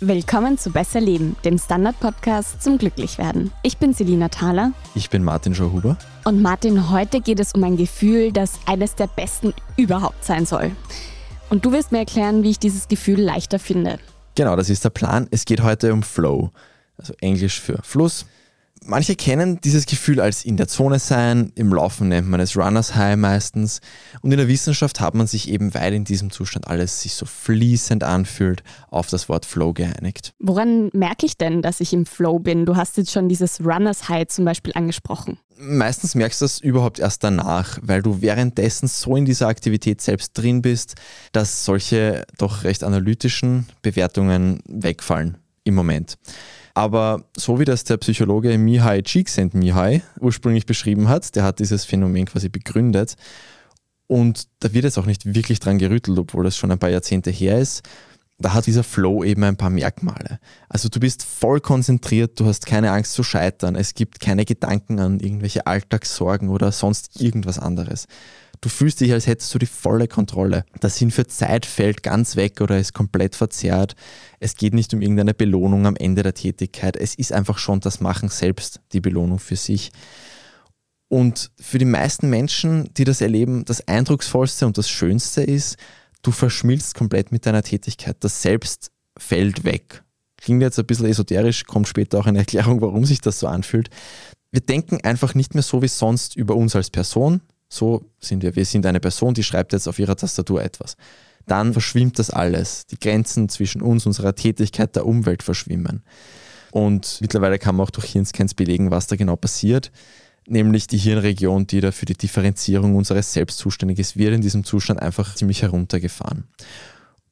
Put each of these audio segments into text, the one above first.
Willkommen zu Besser Leben, dem Standard-Podcast zum Glücklichwerden. Ich bin Selina Thaler. Ich bin Martin Schauhuber. Und Martin, heute geht es um ein Gefühl, das eines der besten überhaupt sein soll. Und du wirst mir erklären, wie ich dieses Gefühl leichter finde. Genau, das ist der Plan. Es geht heute um Flow, also Englisch für Fluss. Manche kennen dieses Gefühl als in der Zone sein, im Laufen nennt man es Runners High meistens und in der Wissenschaft hat man sich eben, weil in diesem Zustand alles sich so fließend anfühlt, auf das Wort Flow geeinigt. Woran merke ich denn, dass ich im Flow bin? Du hast jetzt schon dieses Runners High zum Beispiel angesprochen. Meistens merkst du das überhaupt erst danach, weil du währenddessen so in dieser Aktivität selbst drin bist, dass solche doch recht analytischen Bewertungen wegfallen im Moment. Aber so wie das der Psychologe Mihai Csikszentmihalyi ursprünglich beschrieben hat, der hat dieses Phänomen quasi begründet. Und da wird jetzt auch nicht wirklich dran gerüttelt, obwohl das schon ein paar Jahrzehnte her ist. Da hat dieser Flow eben ein paar Merkmale. Also du bist voll konzentriert, du hast keine Angst zu scheitern, es gibt keine Gedanken an irgendwelche Alltagssorgen oder sonst irgendwas anderes. Du fühlst dich, als hättest du die volle Kontrolle. Der Sinn für Zeit fällt ganz weg oder ist komplett verzerrt. Es geht nicht um irgendeine Belohnung am Ende der Tätigkeit. Es ist einfach schon das Machen selbst, die Belohnung für sich. Und für die meisten Menschen, die das erleben, das Eindrucksvollste und das Schönste ist, du verschmilzt komplett mit deiner Tätigkeit. Das Selbst fällt weg. Klingt jetzt ein bisschen esoterisch, kommt später auch eine Erklärung, warum sich das so anfühlt. Wir denken einfach nicht mehr so wie sonst über uns als Person, so sind wir. Wir sind eine Person, die schreibt jetzt auf ihrer Tastatur etwas. Dann verschwimmt das alles. Die Grenzen zwischen uns, unserer Tätigkeit, der Umwelt verschwimmen. Und mittlerweile kann man auch durch Hirnscans belegen, was da genau passiert. Nämlich die Hirnregion, die da für die Differenzierung unseres Selbst zuständig ist, wird in diesem Zustand einfach ziemlich heruntergefahren.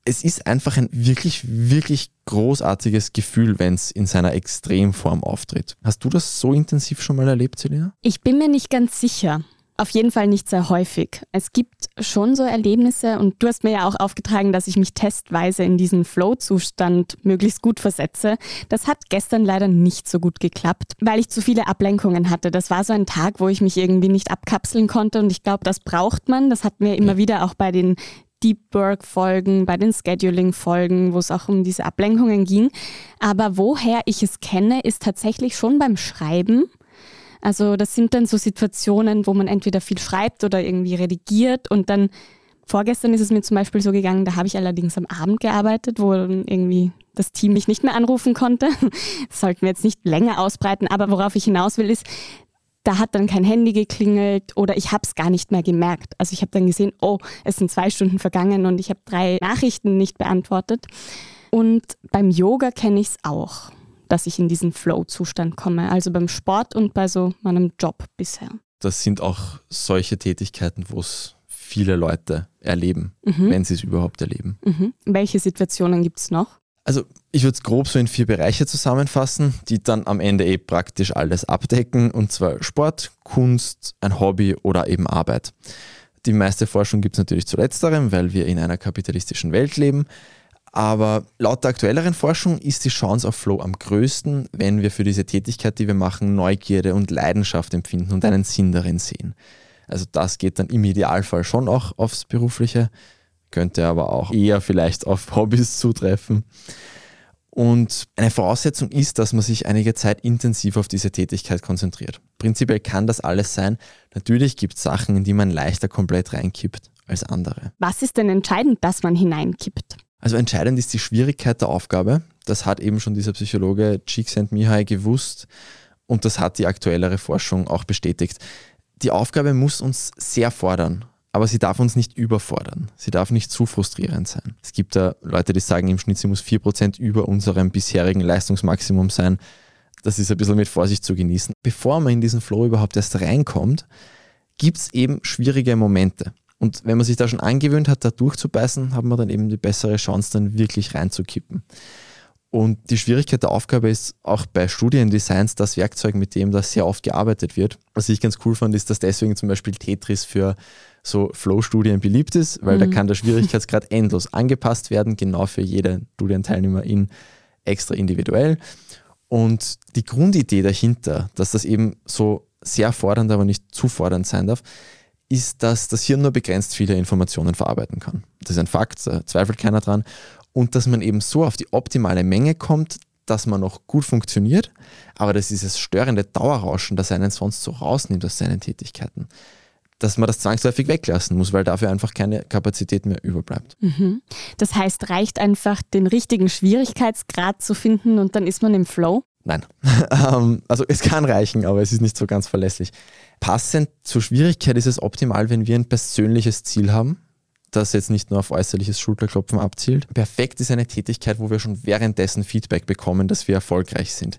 Es ist einfach ein wirklich, wirklich großartiges Gefühl, wenn es in seiner Extremform auftritt. Hast du das so intensiv schon mal erlebt, Selina? Ich bin mir nicht ganz sicher. Auf jeden Fall nicht sehr häufig. Es gibt schon so Erlebnisse und du hast mir ja auch aufgetragen, dass ich mich testweise in diesen Flow-Zustand möglichst gut versetze. Das hat gestern leider nicht so gut geklappt, weil ich zu viele Ablenkungen hatte. Das war so ein Tag, wo ich mich irgendwie nicht abkapseln konnte und ich glaube, das braucht man. Das hatten wir immer wieder auch bei den Deep Work-Folgen, bei den Scheduling-Folgen, wo es auch um diese Ablenkungen ging. Aber woher ich es kenne, ist tatsächlich schon beim Schreiben. Also das sind dann so Situationen, wo man entweder viel schreibt oder irgendwie redigiert und dann vorgestern ist es mir zum Beispiel so gegangen, da habe ich allerdings am Abend gearbeitet, wo irgendwie das Team mich nicht mehr anrufen konnte. Das sollten wir jetzt nicht länger ausbreiten, aber worauf ich hinaus will, ist, da hat dann kein Handy geklingelt oder ich habe es gar nicht mehr gemerkt. Also ich habe dann gesehen, oh, es sind zwei Stunden vergangen und ich habe drei Nachrichten nicht beantwortet. Und beim Yoga kenne ich es auch dass ich in diesen Flow-Zustand komme. Also beim Sport und bei so meinem Job bisher. Das sind auch solche Tätigkeiten, wo es viele Leute erleben, mhm. wenn sie es überhaupt erleben. Mhm. Welche Situationen gibt es noch? Also ich würde es grob so in vier Bereiche zusammenfassen, die dann am Ende eh praktisch alles abdecken, und zwar Sport, Kunst, ein Hobby oder eben Arbeit. Die meiste Forschung gibt es natürlich zu letzterem, weil wir in einer kapitalistischen Welt leben. Aber laut der aktuelleren Forschung ist die Chance auf Flow am größten, wenn wir für diese Tätigkeit, die wir machen, Neugierde und Leidenschaft empfinden und einen Sinn darin sehen. Also das geht dann im Idealfall schon auch aufs Berufliche, könnte aber auch eher vielleicht auf Hobbys zutreffen. Und eine Voraussetzung ist, dass man sich einige Zeit intensiv auf diese Tätigkeit konzentriert. Prinzipiell kann das alles sein. Natürlich gibt es Sachen, in die man leichter komplett reinkippt als andere. Was ist denn entscheidend, dass man hineinkippt? Also entscheidend ist die Schwierigkeit der Aufgabe. Das hat eben schon dieser Psychologe Csikszentmihalyi gewusst und das hat die aktuellere Forschung auch bestätigt. Die Aufgabe muss uns sehr fordern, aber sie darf uns nicht überfordern. Sie darf nicht zu frustrierend sein. Es gibt da Leute, die sagen im Schnitt, sie muss 4% über unserem bisherigen Leistungsmaximum sein. Das ist ein bisschen mit Vorsicht zu genießen. Bevor man in diesen Flow überhaupt erst reinkommt, gibt es eben schwierige Momente. Und wenn man sich da schon angewöhnt hat, da durchzubeißen, hat man dann eben die bessere Chance, dann wirklich reinzukippen. Und die Schwierigkeit der Aufgabe ist auch bei Studiendesigns das Werkzeug, mit dem das sehr oft gearbeitet wird. Was ich ganz cool fand, ist, dass deswegen zum Beispiel Tetris für so Flow-Studien beliebt ist, weil mhm. da kann der Schwierigkeitsgrad endlos angepasst werden, genau für jede Studienteilnehmerin extra individuell. Und die Grundidee dahinter, dass das eben so sehr fordernd, aber nicht zu fordernd sein darf, ist, dass das Hirn nur begrenzt viele Informationen verarbeiten kann. Das ist ein Fakt, da zweifelt keiner dran. Und dass man eben so auf die optimale Menge kommt, dass man noch gut funktioniert, aber das ist das störende Dauerrauschen, das einen sonst so rausnimmt aus seinen Tätigkeiten, dass man das zwangsläufig weglassen muss, weil dafür einfach keine Kapazität mehr überbleibt. Mhm. Das heißt, reicht einfach den richtigen Schwierigkeitsgrad zu finden und dann ist man im Flow? Nein. Ähm, also es kann reichen, aber es ist nicht so ganz verlässlich. Passend zur Schwierigkeit ist es optimal, wenn wir ein persönliches Ziel haben, das jetzt nicht nur auf äußerliches Schulterklopfen abzielt. Perfekt ist eine Tätigkeit, wo wir schon währenddessen Feedback bekommen, dass wir erfolgreich sind.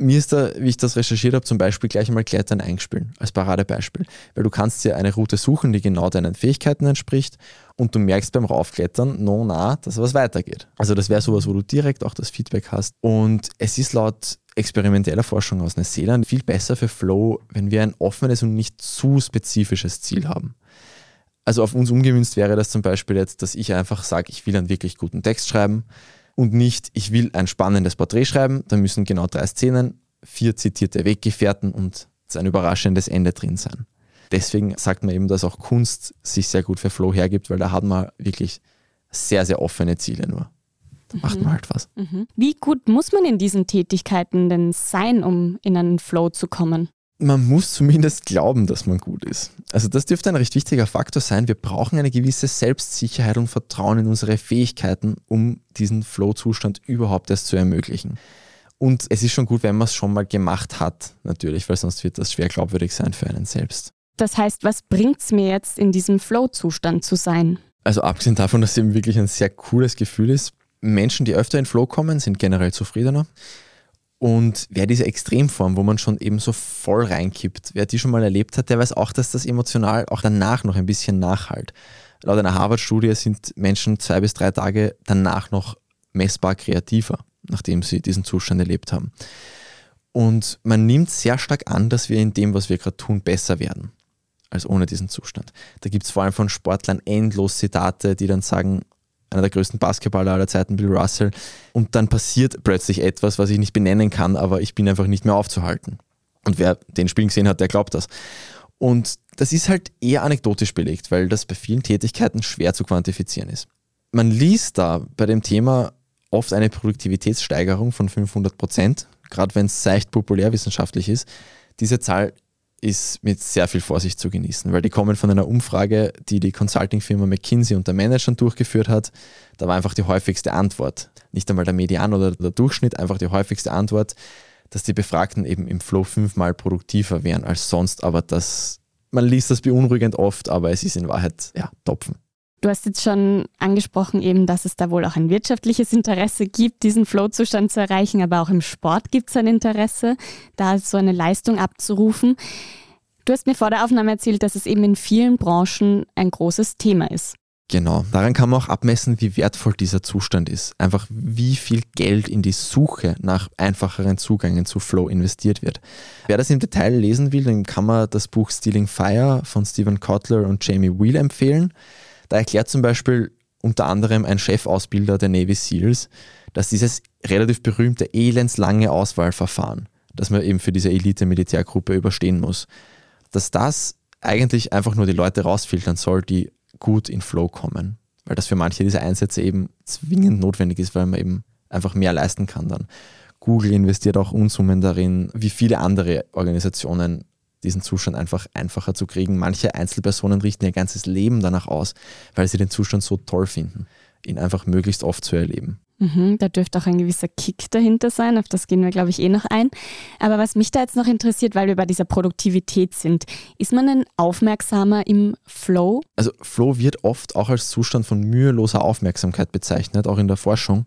Mir ist da, wie ich das recherchiert habe, zum Beispiel gleich einmal Klettern eingespielen, als Paradebeispiel. Weil du kannst dir eine Route suchen, die genau deinen Fähigkeiten entspricht und du merkst beim Raufklettern, no, na, dass was weitergeht. Also das wäre sowas, wo du direkt auch das Feedback hast. Und es ist laut experimenteller Forschung aus Neuseeland viel besser für Flow, wenn wir ein offenes und nicht zu spezifisches Ziel haben. Also auf uns umgemünzt wäre das zum Beispiel jetzt, dass ich einfach sage, ich will einen wirklich guten Text schreiben und nicht, ich will ein spannendes Porträt schreiben, da müssen genau drei Szenen, vier zitierte Weggefährten und ein überraschendes Ende drin sein. Deswegen sagt man eben, dass auch Kunst sich sehr gut für Flow hergibt, weil da hat man wirklich sehr, sehr offene Ziele nur. Da mhm. macht man halt was. Mhm. Wie gut muss man in diesen Tätigkeiten denn sein, um in einen Flow zu kommen? Man muss zumindest glauben, dass man gut ist. Also das dürfte ein recht wichtiger Faktor sein. Wir brauchen eine gewisse Selbstsicherheit und Vertrauen in unsere Fähigkeiten, um diesen Flow-Zustand überhaupt erst zu ermöglichen. Und es ist schon gut, wenn man es schon mal gemacht hat, natürlich, weil sonst wird das schwer glaubwürdig sein für einen selbst. Das heißt, was bringt es mir jetzt, in diesem Flow-Zustand zu sein? Also abgesehen davon, dass es eben wirklich ein sehr cooles Gefühl ist, Menschen, die öfter in Flow kommen, sind generell zufriedener. Und wer diese Extremform, wo man schon eben so voll reinkippt, wer die schon mal erlebt hat, der weiß auch, dass das emotional auch danach noch ein bisschen nachhalt. Laut einer Harvard-Studie sind Menschen zwei bis drei Tage danach noch messbar kreativer, nachdem sie diesen Zustand erlebt haben. Und man nimmt sehr stark an, dass wir in dem, was wir gerade tun, besser werden als ohne diesen Zustand. Da gibt es vor allem von Sportlern endlos Zitate, die dann sagen, einer der größten Basketballer aller Zeiten, Bill Russell. Und dann passiert plötzlich etwas, was ich nicht benennen kann, aber ich bin einfach nicht mehr aufzuhalten. Und wer den Spielen gesehen hat, der glaubt das. Und das ist halt eher anekdotisch belegt, weil das bei vielen Tätigkeiten schwer zu quantifizieren ist. Man liest da bei dem Thema oft eine Produktivitätssteigerung von 500 Prozent, gerade wenn es seicht populärwissenschaftlich ist. Diese Zahl ist mit sehr viel Vorsicht zu genießen, weil die kommen von einer Umfrage, die die Consulting-Firma McKinsey unter Managern durchgeführt hat. Da war einfach die häufigste Antwort, nicht einmal der Median oder der Durchschnitt, einfach die häufigste Antwort, dass die Befragten eben im Flow fünfmal produktiver wären als sonst, aber das, man liest das beunruhigend oft, aber es ist in Wahrheit, ja, Topfen. Du hast jetzt schon angesprochen, eben, dass es da wohl auch ein wirtschaftliches Interesse gibt, diesen Flow-Zustand zu erreichen, aber auch im Sport gibt es ein Interesse, da so eine Leistung abzurufen. Du hast mir vor der Aufnahme erzählt, dass es eben in vielen Branchen ein großes Thema ist. Genau, daran kann man auch abmessen, wie wertvoll dieser Zustand ist. Einfach wie viel Geld in die Suche nach einfacheren Zugängen zu Flow investiert wird. Wer das im Detail lesen will, dann kann man das Buch Stealing Fire von Stephen Kotler und Jamie Wheel empfehlen. Da erklärt zum Beispiel unter anderem ein Chefausbilder der Navy SEALs, dass dieses relativ berühmte elendslange Auswahlverfahren, das man eben für diese Elite-Militärgruppe überstehen muss, dass das eigentlich einfach nur die Leute rausfiltern soll, die gut in Flow kommen. Weil das für manche dieser Einsätze eben zwingend notwendig ist, weil man eben einfach mehr leisten kann dann. Google investiert auch Unsummen darin, wie viele andere Organisationen diesen Zustand einfach einfacher zu kriegen. Manche Einzelpersonen richten ihr ganzes Leben danach aus, weil sie den Zustand so toll finden, ihn einfach möglichst oft zu erleben. Mhm, da dürfte auch ein gewisser Kick dahinter sein, auf das gehen wir, glaube ich, eh noch ein. Aber was mich da jetzt noch interessiert, weil wir bei dieser Produktivität sind, ist man denn aufmerksamer im Flow? Also Flow wird oft auch als Zustand von müheloser Aufmerksamkeit bezeichnet, auch in der Forschung.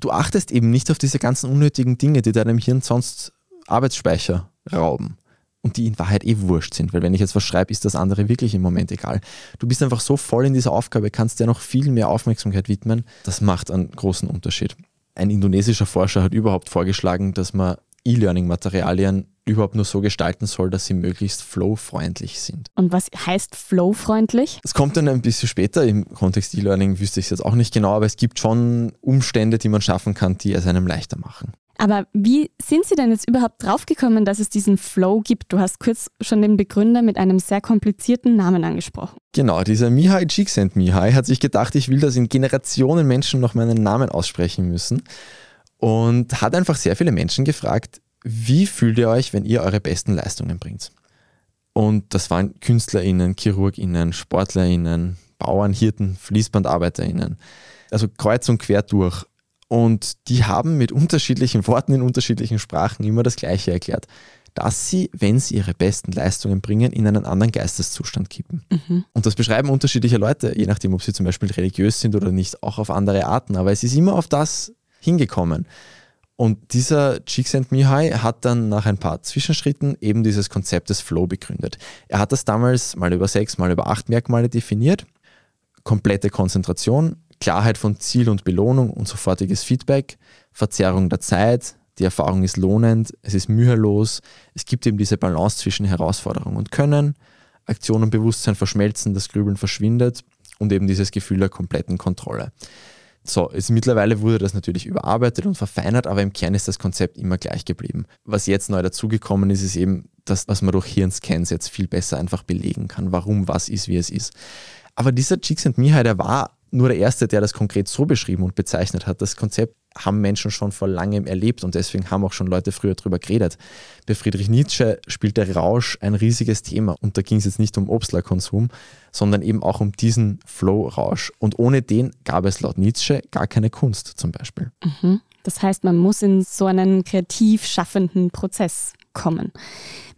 Du achtest eben nicht auf diese ganzen unnötigen Dinge, die deinem Hirn sonst Arbeitsspeicher rauben und die in Wahrheit eh wurscht sind, weil wenn ich jetzt was schreibe, ist das andere wirklich im Moment egal. Du bist einfach so voll in dieser Aufgabe, kannst dir noch viel mehr Aufmerksamkeit widmen. Das macht einen großen Unterschied. Ein indonesischer Forscher hat überhaupt vorgeschlagen, dass man E-Learning-Materialien überhaupt nur so gestalten soll, dass sie möglichst flow-freundlich sind. Und was heißt flow-freundlich? Es kommt dann ein bisschen später, im Kontext E-Learning wüsste ich es jetzt auch nicht genau, aber es gibt schon Umstände, die man schaffen kann, die es einem leichter machen. Aber wie sind Sie denn jetzt überhaupt draufgekommen, dass es diesen Flow gibt? Du hast kurz schon den Begründer mit einem sehr komplizierten Namen angesprochen. Genau, dieser Mihai Csikszentmihalyi hat sich gedacht, ich will, dass in Generationen Menschen noch meinen Namen aussprechen müssen und hat einfach sehr viele Menschen gefragt, wie fühlt ihr euch, wenn ihr eure besten Leistungen bringt? Und das waren KünstlerInnen, ChirurgInnen, SportlerInnen, Bauern, Hirten, FließbandarbeiterInnen. Also kreuz und quer durch. Und die haben mit unterschiedlichen Worten in unterschiedlichen Sprachen immer das Gleiche erklärt, dass sie, wenn sie ihre besten Leistungen bringen, in einen anderen Geisteszustand kippen. Mhm. Und das beschreiben unterschiedliche Leute, je nachdem, ob sie zum Beispiel religiös sind oder nicht, auch auf andere Arten. Aber es ist immer auf das hingekommen. Und dieser Csikszentmihalyi hat dann nach ein paar Zwischenschritten eben dieses Konzept des Flow begründet. Er hat das damals mal über sechs, mal über acht Merkmale definiert. Komplette Konzentration, Klarheit von Ziel und Belohnung und sofortiges Feedback, Verzerrung der Zeit, die Erfahrung ist lohnend, es ist mühelos, es gibt eben diese Balance zwischen Herausforderung und Können, Aktion und Bewusstsein verschmelzen, das Grübeln verschwindet und eben dieses Gefühl der kompletten Kontrolle. So, ist, mittlerweile wurde das natürlich überarbeitet und verfeinert, aber im Kern ist das Konzept immer gleich geblieben. Was jetzt neu dazugekommen ist, ist eben das, was man durch Hirnscans jetzt viel besser einfach belegen kann, warum was ist, wie es ist. Aber dieser Cheeks and Mihai, der war nur der Erste, der das konkret so beschrieben und bezeichnet hat. Das Konzept haben Menschen schon vor langem erlebt und deswegen haben auch schon Leute früher darüber geredet. Bei Friedrich Nietzsche spielt der Rausch ein riesiges Thema und da ging es jetzt nicht um Obstlerkonsum, sondern eben auch um diesen Flow-Rausch. Und ohne den gab es laut Nietzsche gar keine Kunst zum Beispiel. Mhm. Das heißt, man muss in so einen kreativ schaffenden Prozess kommen.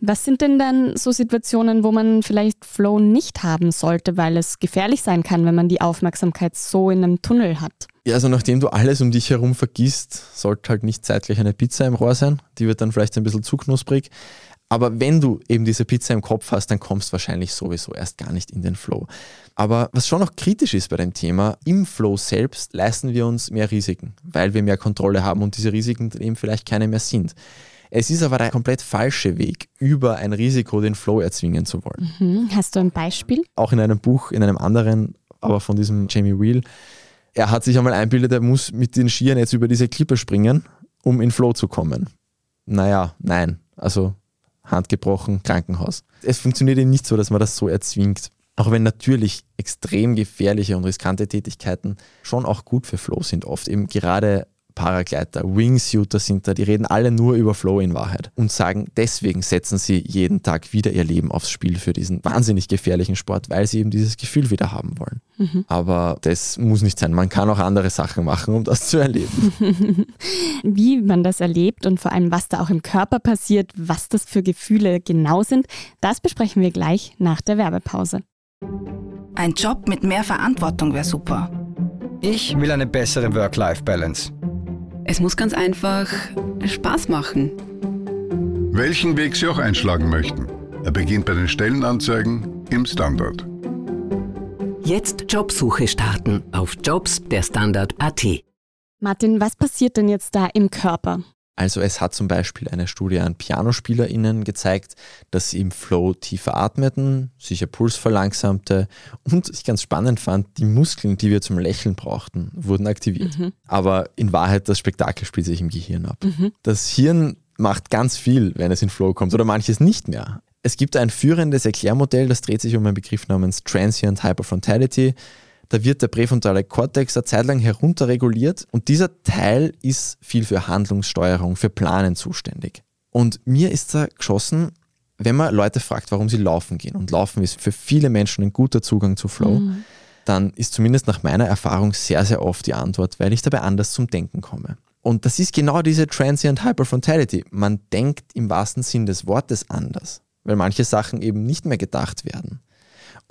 Was sind denn dann so Situationen, wo man vielleicht Flow nicht haben sollte, weil es gefährlich sein kann, wenn man die Aufmerksamkeit so in einem Tunnel hat? Ja, also nachdem du alles um dich herum vergisst, sollte halt nicht zeitgleich eine Pizza im Rohr sein. Die wird dann vielleicht ein bisschen zu knusprig. Aber wenn du eben diese Pizza im Kopf hast, dann kommst du wahrscheinlich sowieso erst gar nicht in den Flow. Aber was schon noch kritisch ist bei dem Thema, im Flow selbst leisten wir uns mehr Risiken, weil wir mehr Kontrolle haben und diese Risiken eben vielleicht keine mehr sind. Es ist aber der komplett falsche Weg, über ein Risiko den Flow erzwingen zu wollen. Mhm. Hast du ein Beispiel? Auch in einem Buch, in einem anderen, aber von diesem Jamie Wheel. Er hat sich einmal einbildet, er muss mit den Skiern jetzt über diese Klippe springen, um in Flow zu kommen. Naja, nein. Also Hand gebrochen, Krankenhaus. Es funktioniert eben nicht so, dass man das so erzwingt. Auch wenn natürlich extrem gefährliche und riskante Tätigkeiten schon auch gut für Flow sind, oft eben gerade Paragleiter, Wingsuiter sind da, die reden alle nur über Flow in Wahrheit und sagen, deswegen setzen sie jeden Tag wieder ihr Leben aufs Spiel für diesen wahnsinnig gefährlichen Sport, weil sie eben dieses Gefühl wieder haben wollen. Mhm. Aber das muss nicht sein. Man kann auch andere Sachen machen, um das zu erleben. Wie man das erlebt und vor allem, was da auch im Körper passiert, was das für Gefühle genau sind, das besprechen wir gleich nach der Werbepause. Ein Job mit mehr Verantwortung wäre super. Ich will eine bessere Work-Life-Balance. Es muss ganz einfach Spaß machen. Welchen Weg Sie auch einschlagen möchten. Er beginnt bei den Stellenanzeigen im Standard. Jetzt Jobsuche starten auf Jobs der Standard.at. Martin, was passiert denn jetzt da im Körper? Also es hat zum Beispiel eine Studie an PianospielerInnen gezeigt, dass sie im Flow tiefer atmeten, sich ihr Puls verlangsamte und ich ganz spannend fand, die Muskeln, die wir zum Lächeln brauchten, wurden aktiviert. Mhm. Aber in Wahrheit, das Spektakel spielt sich im Gehirn ab. Mhm. Das Hirn macht ganz viel, wenn es in Flow kommt oder manches nicht mehr. Es gibt ein führendes Erklärmodell, das dreht sich um einen Begriff namens Transient Hyperfrontality. Da wird der präfrontale Kortex eine Zeit lang herunterreguliert und dieser Teil ist viel für Handlungssteuerung, für Planen zuständig. Und mir ist da geschossen, wenn man Leute fragt, warum sie laufen gehen, und Laufen ist für viele Menschen ein guter Zugang zu Flow, mhm. dann ist zumindest nach meiner Erfahrung sehr, sehr oft die Antwort, weil ich dabei anders zum Denken komme. Und das ist genau diese Transient Hyperfrontality. Man denkt im wahrsten Sinn des Wortes anders, weil manche Sachen eben nicht mehr gedacht werden.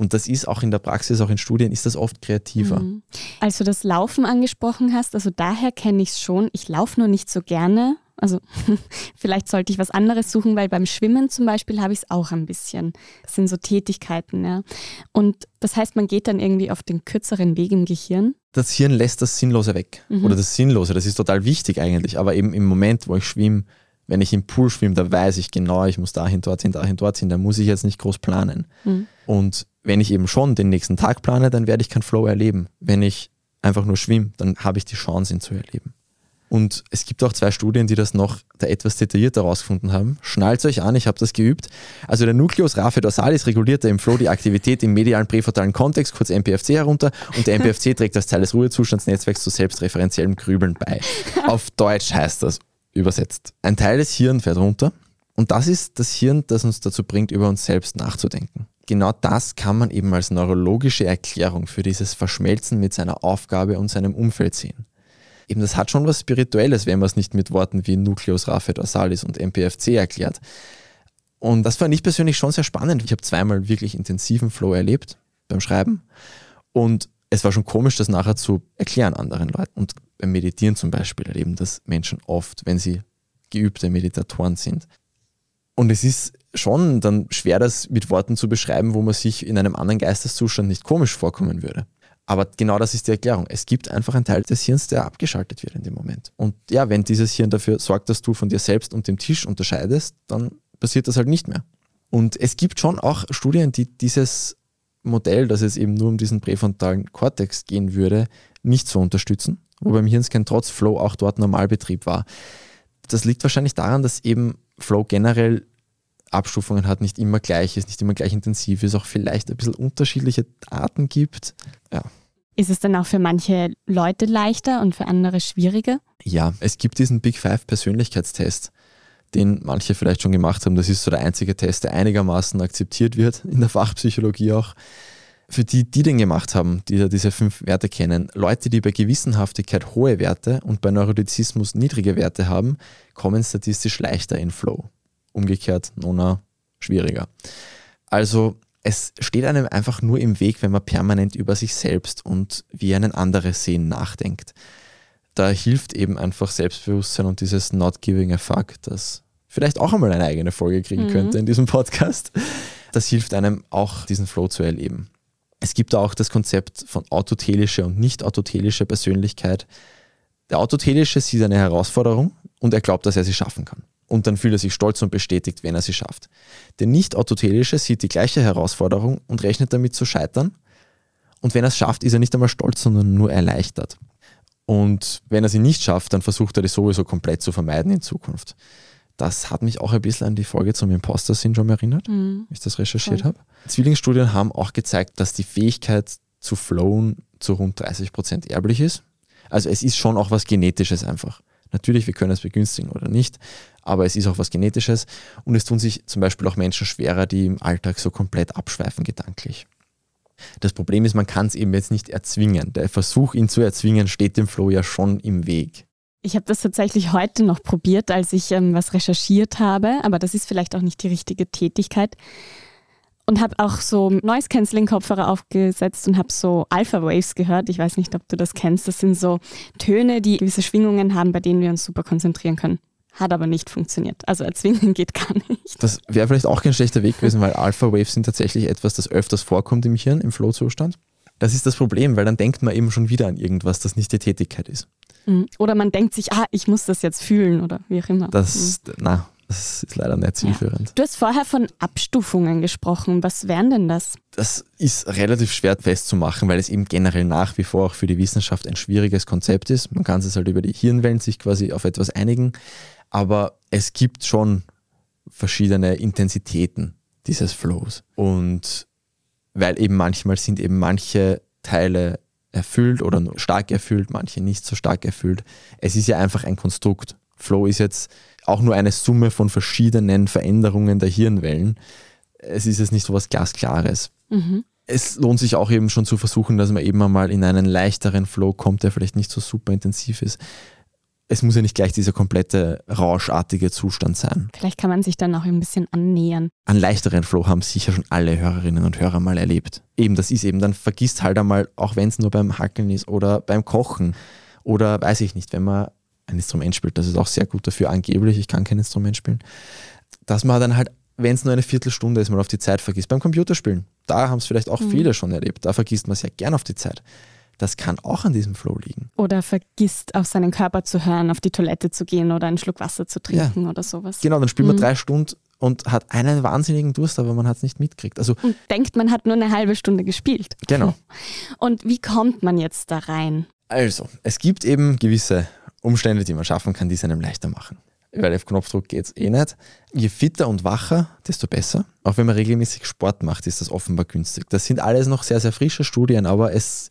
Und das ist auch in der Praxis, auch in Studien, ist das oft kreativer. Mhm. Als du das Laufen angesprochen hast, also daher kenne ich es schon. Ich laufe nur nicht so gerne. Also vielleicht sollte ich was anderes suchen, weil beim Schwimmen zum Beispiel habe ich es auch ein bisschen. Das sind so Tätigkeiten, ja. Und das heißt, man geht dann irgendwie auf den kürzeren Weg im Gehirn. Das Hirn lässt das Sinnlose weg. Mhm. Oder das Sinnlose, das ist total wichtig eigentlich. Aber eben im Moment, wo ich schwimme, Wenn ich im Pool schwimme, da weiß ich genau, ich muss dahin, dorthin, dahin, dorthin, da muss ich jetzt nicht groß planen. Mhm. Und wenn ich eben schon den nächsten Tag plane, dann werde ich keinen Flow erleben. Wenn ich einfach nur schwimme, dann habe ich die Chance, ihn zu erleben. Und es gibt auch zwei Studien, die das noch da etwas detaillierter herausgefunden haben. Schnallt euch an, ich habe das geübt. Also der Nucleus raphe dorsalis reguliert im Flow die Aktivität im medialen präfrontalen Kontext, kurz MPFC herunter, und der MPFC trägt als Teil des Ruhezustandsnetzwerks zu selbstreferenziellem Grübeln bei. Auf Deutsch heißt das übersetzt. Ein Teil des Hirns fährt runter und das ist das Hirn, das uns dazu bringt, über uns selbst nachzudenken. Genau das kann man eben als neurologische Erklärung für dieses Verschmelzen mit seiner Aufgabe und seinem Umfeld sehen eben das hat schon was Spirituelles, wenn man es nicht mit Worten wie Nucleus raphe dorsalis und MPFC erklärt. Und das fand ich persönlich schon sehr spannend. Ich habe zweimal wirklich intensiven Flow erlebt beim Schreiben. Und es war schon komisch, das nachher zu erklären anderen Leuten. Und beim Meditieren zum Beispiel erleben das Menschen oft, wenn sie geübte Meditatoren sind. Und es ist schon dann schwer, das mit Worten zu beschreiben, wo man sich in einem anderen Geisteszustand nicht komisch vorkommen würde. Aber genau das ist die Erklärung. Es gibt einfach einen Teil des Hirns, der abgeschaltet wird in dem Moment. Und ja, wenn dieses Hirn dafür sorgt, dass du von dir selbst und dem Tisch unterscheidest, dann passiert das halt nicht mehr. Und es gibt schon auch Studien, die dieses Modell, dass es eben nur um diesen präfrontalen Kortex gehen würde, nicht so unterstützen, wo beim Hirnscan trotz Flow auch dort Normalbetrieb war. Das liegt wahrscheinlich daran, dass eben Flow generell Abstufungen hat, nicht immer gleich ist, nicht immer gleich intensiv ist, auch vielleicht ein bisschen unterschiedliche Arten gibt. Ja. Ist es dann auch für manche Leute leichter und für andere schwieriger? Ja, es gibt diesen Big Five Persönlichkeitstest, den manche vielleicht schon gemacht haben. Das ist so der einzige Test, der einigermaßen akzeptiert wird in der Fachpsychologie auch. Für die, die den gemacht haben, die da diese fünf Werte kennen, Leute, die bei Gewissenhaftigkeit hohe Werte und bei Neurotizismus niedrige Werte haben, kommen statistisch leichter in Flow. Umgekehrt, Nona, schwieriger. Also es steht einem einfach nur im Weg, wenn man permanent über sich selbst und wie einen andere sehen nachdenkt. Da hilft eben einfach Selbstbewusstsein und dieses Not Giving a Fuck, das vielleicht auch einmal eine eigene Folge kriegen mhm. könnte in diesem Podcast. Das hilft einem auch, diesen Flow zu erleben. Es gibt auch das Konzept von autotelischer und nicht autotelischer Persönlichkeit. Der autotelische sieht eine Herausforderung und er glaubt, dass er sie schaffen kann und dann fühlt er sich stolz und bestätigt, wenn er sie schafft. Der nicht-autotelische sieht die gleiche Herausforderung und rechnet damit zu scheitern. Und wenn er es schafft, ist er nicht einmal stolz, sondern nur erleichtert. Und wenn er sie nicht schafft, dann versucht er das sowieso komplett zu vermeiden in Zukunft. Das hat mich auch ein bisschen an die Folge zum Imposter-Syndrom erinnert, mhm. wie ich das recherchiert habe. Zwillingsstudien haben auch gezeigt, dass die Fähigkeit zu flowen zu rund 30 Prozent erblich ist. Also es ist schon auch was Genetisches einfach. Natürlich, wir können es begünstigen oder nicht, aber es ist auch was Genetisches und es tun sich zum Beispiel auch Menschen schwerer, die im Alltag so komplett abschweifen gedanklich. Das Problem ist, man kann es eben jetzt nicht erzwingen. Der Versuch, ihn zu erzwingen, steht dem Flow ja schon im Weg. Ich habe das tatsächlich heute noch probiert, als ich ähm, was recherchiert habe, aber das ist vielleicht auch nicht die richtige Tätigkeit. Und habe auch so Noise Cancelling Kopfhörer aufgesetzt und habe so Alpha Waves gehört. Ich weiß nicht, ob du das kennst. Das sind so Töne, die gewisse Schwingungen haben, bei denen wir uns super konzentrieren können. Hat aber nicht funktioniert. Also erzwingen geht gar nicht. Das wäre vielleicht auch kein schlechter Weg gewesen, weil Alpha Waves sind tatsächlich etwas, das öfters vorkommt im Hirn, im Flow-Zustand. Das ist das Problem, weil dann denkt man eben schon wieder an irgendwas, das nicht die Tätigkeit ist. Mhm. Oder man denkt sich, ah, ich muss das jetzt fühlen oder wie auch immer. Das, mhm. na, das ist leider nicht zielführend. Ja. Du hast vorher von Abstufungen gesprochen. Was wären denn das? Das ist relativ schwer festzumachen, weil es eben generell nach wie vor auch für die Wissenschaft ein schwieriges Konzept ist. Man kann es halt über die Hirnwellen sich quasi auf etwas einigen. Aber es gibt schon verschiedene Intensitäten dieses Flows. Und weil eben manchmal sind eben manche Teile erfüllt oder stark erfüllt, manche nicht so stark erfüllt. Es ist ja einfach ein Konstrukt. Flow ist jetzt auch nur eine Summe von verschiedenen Veränderungen der Hirnwellen. Es ist jetzt nicht so was Glasklares. Mhm. Es lohnt sich auch eben schon zu versuchen, dass man eben einmal in einen leichteren Flow kommt, der vielleicht nicht so super intensiv ist es muss ja nicht gleich dieser komplette rauschartige Zustand sein. Vielleicht kann man sich dann auch ein bisschen annähern. Einen leichteren Flow haben sicher schon alle Hörerinnen und Hörer mal erlebt. Eben, das ist eben, dann vergisst halt einmal, auch wenn es nur beim Hackeln ist oder beim Kochen oder weiß ich nicht, wenn man ein Instrument spielt, das ist auch sehr gut dafür, angeblich, ich kann kein Instrument spielen, dass man dann halt, wenn es nur eine Viertelstunde ist, mal auf die Zeit vergisst. Beim Computerspielen, da haben es vielleicht auch mhm. viele schon erlebt, da vergisst man sehr gern auf die Zeit Das kann auch an diesem Flow liegen. Oder vergisst auf seinen Körper zu hören, auf die Toilette zu gehen oder einen Schluck Wasser zu trinken oder sowas. Genau, dann spielt man drei Stunden und hat einen wahnsinnigen Durst, aber man hat es nicht mitgekriegt. Also Und denkt, man hat nur eine halbe Stunde gespielt. Genau. Und wie kommt man jetzt da rein? Also, es gibt eben gewisse Umstände, die man schaffen kann, die es einem leichter machen. Weil auf Knopfdruck geht es eh nicht. Je fitter und wacher, desto besser. Auch wenn man regelmäßig Sport macht, ist das offenbar günstig. Das sind alles noch sehr, sehr frische Studien, aber es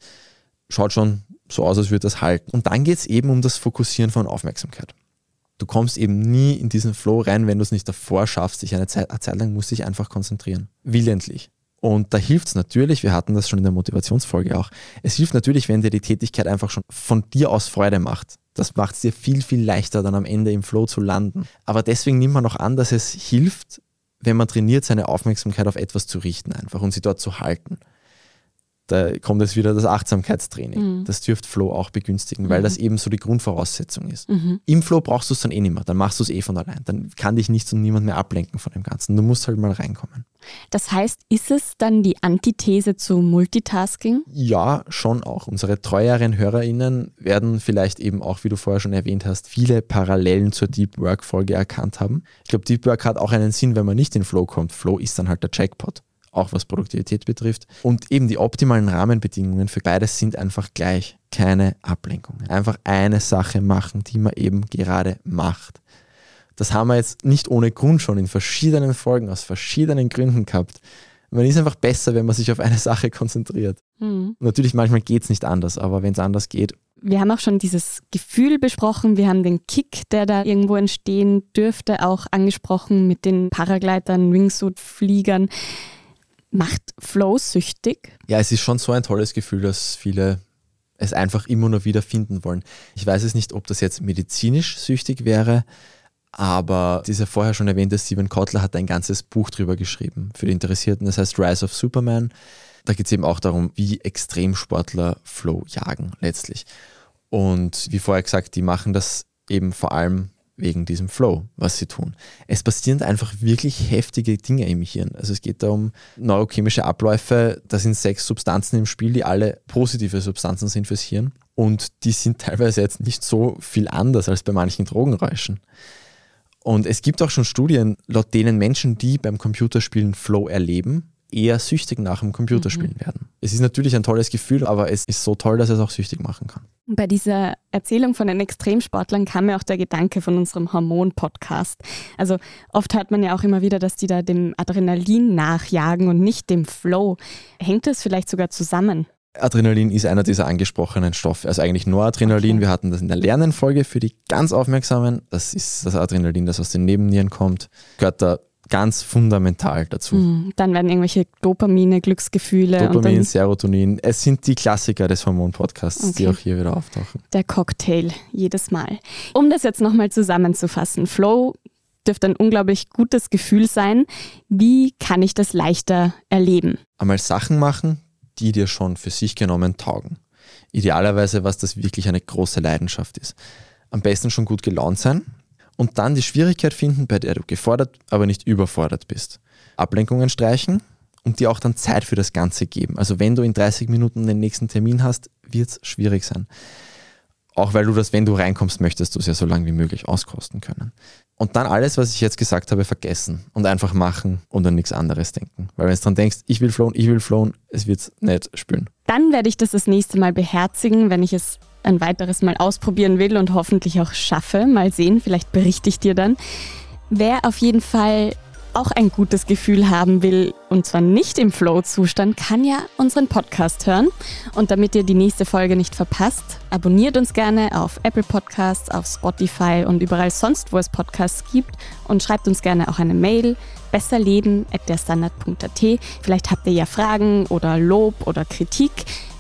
schaut schon so aus, als würde das halten. Und dann geht es eben um das Fokussieren von Aufmerksamkeit. Du kommst eben nie in diesen Flow rein, wenn du es nicht davor schaffst, dich eine Zeit, eine Zeit lang musst dich einfach konzentrieren. Willentlich. Und da hilft es natürlich, wir hatten das schon in der Motivationsfolge auch, es hilft natürlich, wenn dir die Tätigkeit einfach schon von dir aus Freude macht. Das macht es dir viel, viel leichter, dann am Ende im Flow zu landen. Aber deswegen nimmt man auch an, dass es hilft, wenn man trainiert, seine Aufmerksamkeit auf etwas zu richten einfach und sie dort zu halten. Da kommt jetzt wieder das Achtsamkeitstraining. Das dürfte Flow auch begünstigen, weil das eben so die Grundvoraussetzung ist. Im Flow brauchst du es dann eh nicht mehr, dann machst du es eh von allein. Dann kann dich nichts und niemand mehr ablenken von dem Ganzen. Du musst halt mal reinkommen. Das heißt, ist es dann die Antithese zu Multitasking? Ja, schon auch. Unsere treueren HörerInnen werden vielleicht eben auch, wie du vorher schon erwähnt hast, viele Parallelen zur Deep Work-Folge erkannt haben. Ich glaube, Deep Work hat auch einen Sinn, wenn man nicht in Flow kommt. Flow ist dann halt der Jackpot, auch was Produktivität betrifft. Und eben die optimalen Rahmenbedingungen für beides sind einfach gleich. Keine Ablenkungen. Einfach eine Sache machen, die man eben gerade macht. Das haben wir jetzt nicht ohne Grund schon in verschiedenen Folgen aus verschiedenen Gründen gehabt. Man ist einfach besser, wenn man sich auf eine Sache konzentriert. Hm. Natürlich, manchmal geht es nicht anders, aber wenn es anders geht, Wir haben auch schon dieses Gefühl besprochen, wir haben den Kick, der da irgendwo entstehen dürfte, auch angesprochen mit den Paragleitern, Wingsuit-Fliegern. Macht Flow süchtig? ja, es ist schon so ein tolles Gefühl, dass viele es einfach immer nur wieder finden wollen. Ich weiß es nicht, ob das jetzt medizinisch süchtig wäre, aber dieser vorher schon erwähnte Steven Kotler hat ein ganzes Buch drüber geschrieben für die Interessierten, das heißt Rise of Superman. Da geht es eben auch darum, wie Extremsportler Flow jagen letztlich. Und wie vorher gesagt, die machen das eben vor allem wegen diesem Flow, was sie tun. Es passieren einfach wirklich heftige Dinge im Hirn. Also es geht da um neurochemische Abläufe. Da sind sechs Substanzen im Spiel, die alle positive Substanzen sind fürs Hirn. Und die sind teilweise jetzt nicht so viel anders als bei manchen Drogenräuschen. Und es gibt auch schon Studien, laut denen Menschen, die beim Computerspielen Flow erleben, eher süchtig nach dem Computerspielen werden. Es ist natürlich ein tolles Gefühl, aber es ist so toll, dass es auch süchtig machen kann. Bei dieser Erzählung von den Extremsportlern kam mir auch der Gedanke von unserem Hormon-Podcast. Also oft hört man ja auch immer wieder, dass die da dem Adrenalin nachjagen und nicht dem Flow. Hängt das vielleicht sogar zusammen? Adrenalin ist einer dieser angesprochenen Stoffe, also eigentlich Noradrenalin. Okay. Wir hatten das in der Lernenfolge für die ganz Aufmerksamen. Das ist das Adrenalin, das aus den Nebennieren kommt. Gehört da ganz fundamental dazu. Hm, Dann werden irgendwelche Dopamine, Glücksgefühle Dopamin, dann Serotonin, es sind die Klassiker des Hormon-Podcasts, die Okay. auch hier wieder auftauchen. der Cocktail jedes Mal. Um das jetzt nochmal zusammenzufassen, Flow dürfte ein unglaublich gutes Gefühl sein. Wie kann ich das leichter erleben? Einmal Sachen machen, die dir schon für sich genommen taugen. Idealerweise, was das wirklich eine große Leidenschaft ist. Am besten schon gut gelaunt sein und dann die Schwierigkeit finden, bei der du gefordert, aber nicht überfordert bist. Ablenkungen streichen und dir auch dann Zeit für das Ganze geben. Also wenn du in 30 Minuten den nächsten Termin hast, wird es schwierig sein. Auch weil du das, wenn du reinkommst, möchtest du es ja so lange wie möglich auskosten können. Und dann alles, was ich jetzt gesagt habe, vergessen und einfach machen und an nichts anderes denken. Weil wenn du dran denkst, ich will flown, ich will flown, es wird nicht spüren. Dann werde ich das das nächste Mal beherzigen, wenn ich es ein weiteres Mal ausprobieren will und hoffentlich auch schaffe. Mal sehen, vielleicht berichte ich dir dann. Wer auf jeden Fall auch ein gutes Gefühl haben will, und zwar nicht im Flow-Zustand, kann ja unseren Podcast hören. Und damit ihr die nächste Folge nicht verpasst, abonniert uns gerne auf Apple Podcasts, auf Spotify und überall sonst, wo es Podcasts gibt. Und schreibt uns gerne auch eine Mail, besserleben.derstandard.at. Vielleicht habt ihr ja Fragen oder Lob oder Kritik.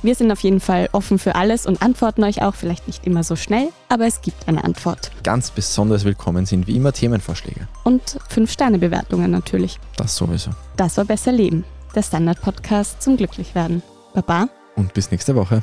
Wir sind auf jeden Fall offen für alles und antworten euch auch, vielleicht nicht immer so schnell, aber es gibt eine Antwort. Ganz besonders willkommen sind wie immer Themenvorschläge. Und 5-Sterne-Bewertungen natürlich. Das sowieso. Das war Besser Leben, der Standard-Podcast zum Glücklichwerden. Baba. Und bis nächste Woche.